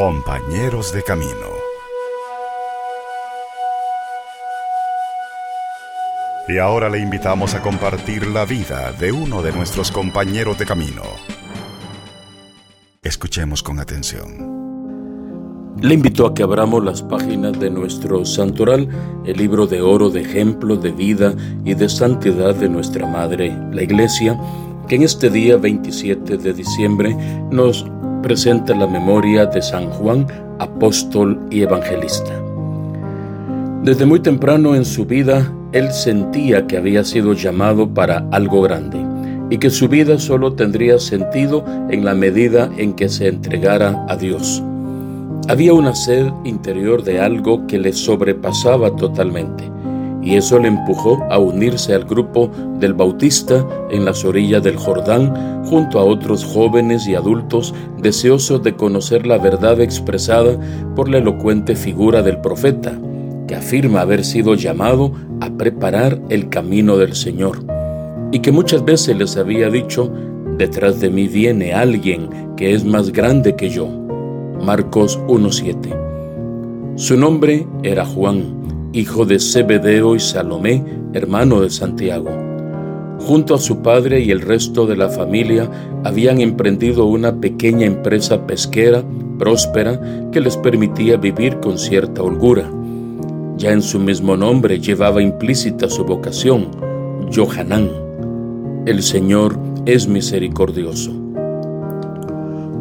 Compañeros de Camino. Y ahora le invitamos a compartir la vida de uno de nuestros compañeros de camino. Escuchemos con atención. Le invito a que abramos las páginas de nuestro santoral, el libro de oro de ejemplo de vida y de santidad de nuestra Madre, la Iglesia, que en este día 27 de diciembre nos presenta la memoria de San Juan, apóstol y evangelista. Desde muy temprano en su vida, él sentía que había sido llamado para algo grande y que su vida solo tendría sentido en la medida en que se entregara a Dios. Había una sed interior de algo que le sobrepasaba totalmente, y eso le empujó a unirse al grupo del Bautista en las orillas del Jordán, junto a otros jóvenes y adultos deseosos de conocer la verdad expresada por la elocuente figura del profeta, que afirma haber sido llamado a preparar el camino del Señor, y que muchas veces les había dicho, detrás de mí viene alguien que es más grande que yo Marcos 1.7. Su nombre era Juan, hijo de Zebedeo y Salomé, hermano de Santiago. Junto a su padre y el resto de la familia habían emprendido una pequeña empresa pesquera próspera que les permitía vivir con cierta holgura. Ya en su mismo nombre llevaba implícita su vocación, Johanán. El Señor es misericordioso.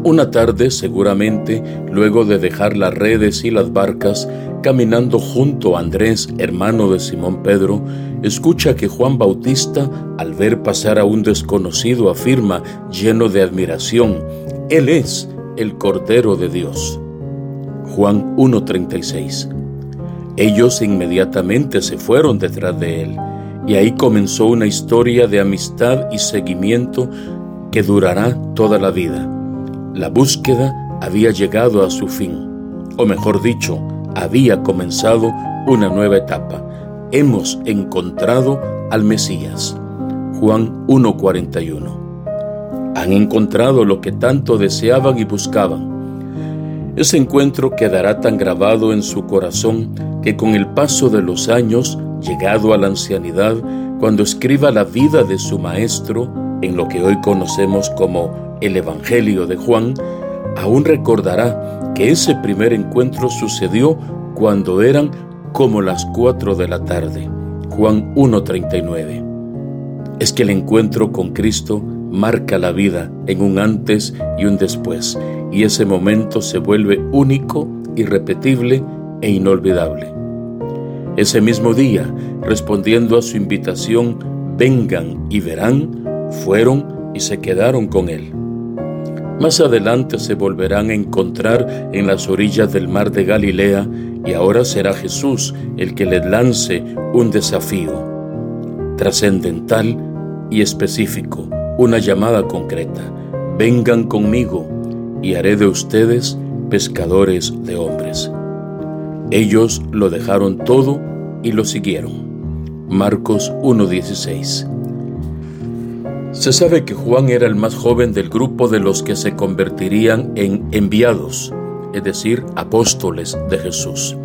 Una tarde, seguramente, luego de dejar las redes y las barcas, caminando junto a Andrés, hermano de Simón Pedro, escucha que Juan Bautista, al ver pasar a un desconocido, afirma, lleno de admiración, Él es el Cordero de Dios. Juan 1.36. Ellos inmediatamente se fueron detrás de él, y ahí comenzó una historia de amistad y seguimiento que durará toda la vida. La búsqueda había llegado a su fin, o mejor dicho, había comenzado una nueva etapa. Hemos encontrado al Mesías. Juan 1:41. Han encontrado lo que tanto deseaban y buscaban. Ese encuentro quedará tan grabado en su corazón que con el paso de los años, llegado a la ancianidad, cuando escriba la vida de su maestro, en lo que hoy conocemos como el Evangelio de Juan, aún recordará que ese primer encuentro sucedió cuando eran como las cuatro de la tarde. Juan 1.39. Es que el encuentro con Cristo marca la vida en un antes y un después, y ese momento se vuelve único, irrepetible e inolvidable. Ese mismo día, respondiendo a su invitación, vengan y verán, fueron y se quedaron con él. Más adelante se volverán a encontrar en las orillas del mar de Galilea y ahora será Jesús el que les lance un desafío trascendental y específico, una llamada concreta. Vengan conmigo y haré de ustedes pescadores de hombres. Ellos lo dejaron todo y lo siguieron. Marcos 1.16 se sabe que Juan era el más joven del grupo de los que se convertirían en enviados, es decir, apóstoles de Jesús.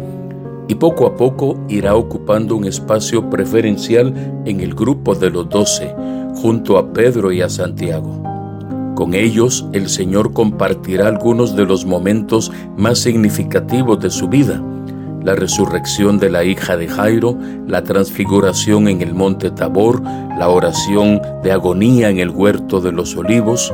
Y poco a poco irá ocupando un espacio preferencial en el grupo de los doce, junto a Pedro y a Santiago. Con ellos el Señor compartirá algunos de los momentos más significativos de su vida la resurrección de la hija de Jairo, la transfiguración en el monte Tabor, la oración de agonía en el huerto de los olivos.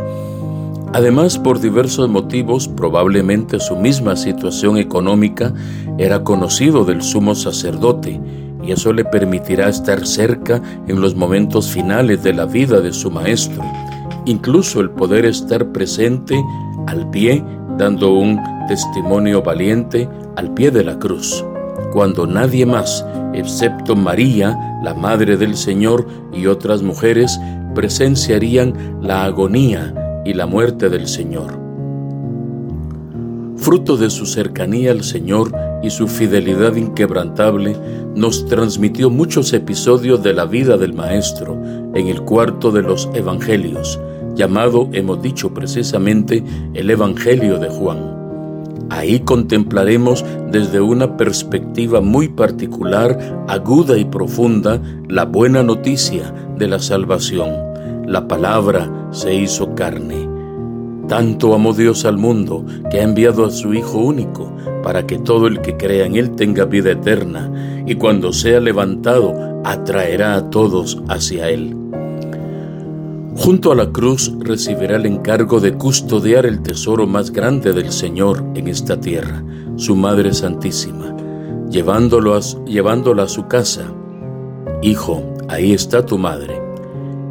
Además, por diversos motivos, probablemente su misma situación económica, era conocido del sumo sacerdote y eso le permitirá estar cerca en los momentos finales de la vida de su maestro, incluso el poder estar presente al pie dando un testimonio valiente al pie de la cruz, cuando nadie más, excepto María, la Madre del Señor y otras mujeres, presenciarían la agonía y la muerte del Señor. Fruto de su cercanía al Señor y su fidelidad inquebrantable, nos transmitió muchos episodios de la vida del Maestro en el cuarto de los Evangelios, llamado, hemos dicho precisamente, el Evangelio de Juan. Ahí contemplaremos desde una perspectiva muy particular, aguda y profunda, la buena noticia de la salvación. La palabra se hizo carne. Tanto amó Dios al mundo que ha enviado a su Hijo único para que todo el que crea en Él tenga vida eterna y cuando sea levantado atraerá a todos hacia Él. Junto a la cruz recibirá el encargo de custodiar el tesoro más grande del Señor en esta tierra, su Madre Santísima, llevándolo llevándola a su casa. Hijo, ahí está tu madre.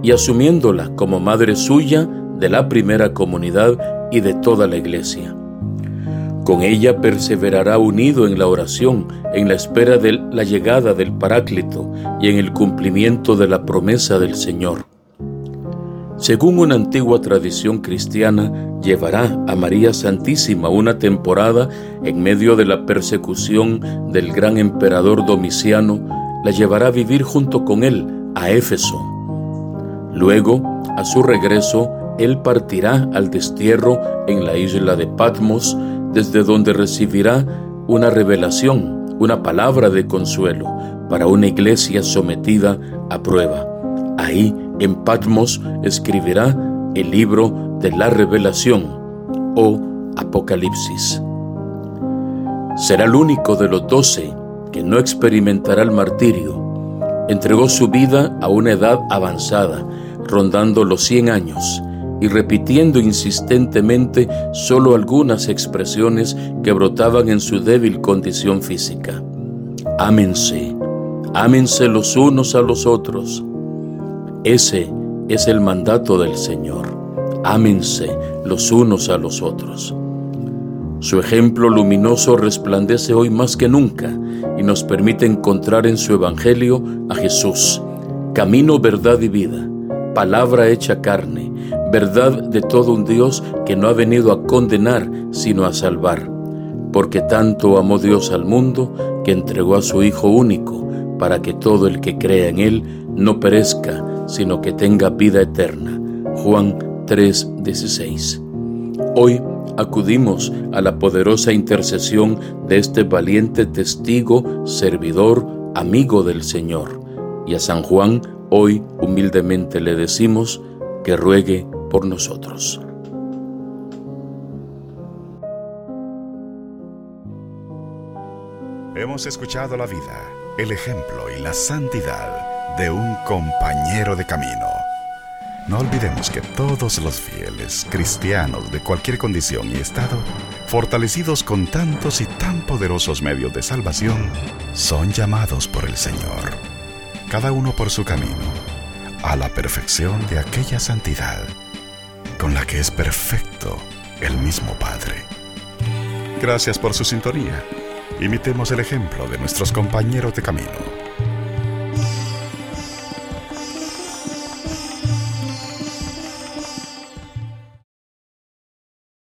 Y asumiéndola como madre suya de la primera comunidad y de toda la iglesia. Con ella perseverará unido en la oración, en la espera de la llegada del Paráclito y en el cumplimiento de la promesa del Señor. Según una antigua tradición cristiana, llevará a María Santísima una temporada en medio de la persecución del gran emperador Domiciano, la llevará a vivir junto con él a Éfeso. Luego, a su regreso, él partirá al destierro en la isla de Patmos, desde donde recibirá una revelación, una palabra de consuelo para una iglesia sometida a prueba. Ahí en Patmos escribirá el libro de la revelación o Apocalipsis. Será el único de los doce que no experimentará el martirio. Entregó su vida a una edad avanzada, rondando los cien años, y repitiendo insistentemente solo algunas expresiones que brotaban en su débil condición física. Ámense, ámense los unos a los otros ese es el mandato del Señor. Ámense los unos a los otros. Su ejemplo luminoso resplandece hoy más que nunca y nos permite encontrar en su Evangelio a Jesús, camino, verdad y vida, palabra hecha carne, verdad de todo un Dios que no ha venido a condenar, sino a salvar, porque tanto amó Dios al mundo que entregó a su Hijo único, para que todo el que crea en Él no perezca, sino que tenga vida eterna. Juan 3:16. Hoy acudimos a la poderosa intercesión de este valiente testigo, servidor, amigo del Señor. Y a San Juan hoy humildemente le decimos que ruegue por nosotros. Hemos escuchado la vida, el ejemplo y la santidad de un compañero de camino. No olvidemos que todos los fieles cristianos de cualquier condición y estado, fortalecidos con tantos y tan poderosos medios de salvación, son llamados por el Señor, cada uno por su camino, a la perfección de aquella santidad con la que es perfecto el mismo Padre. Gracias por su sintonía. Imitemos el ejemplo de nuestros compañeros de camino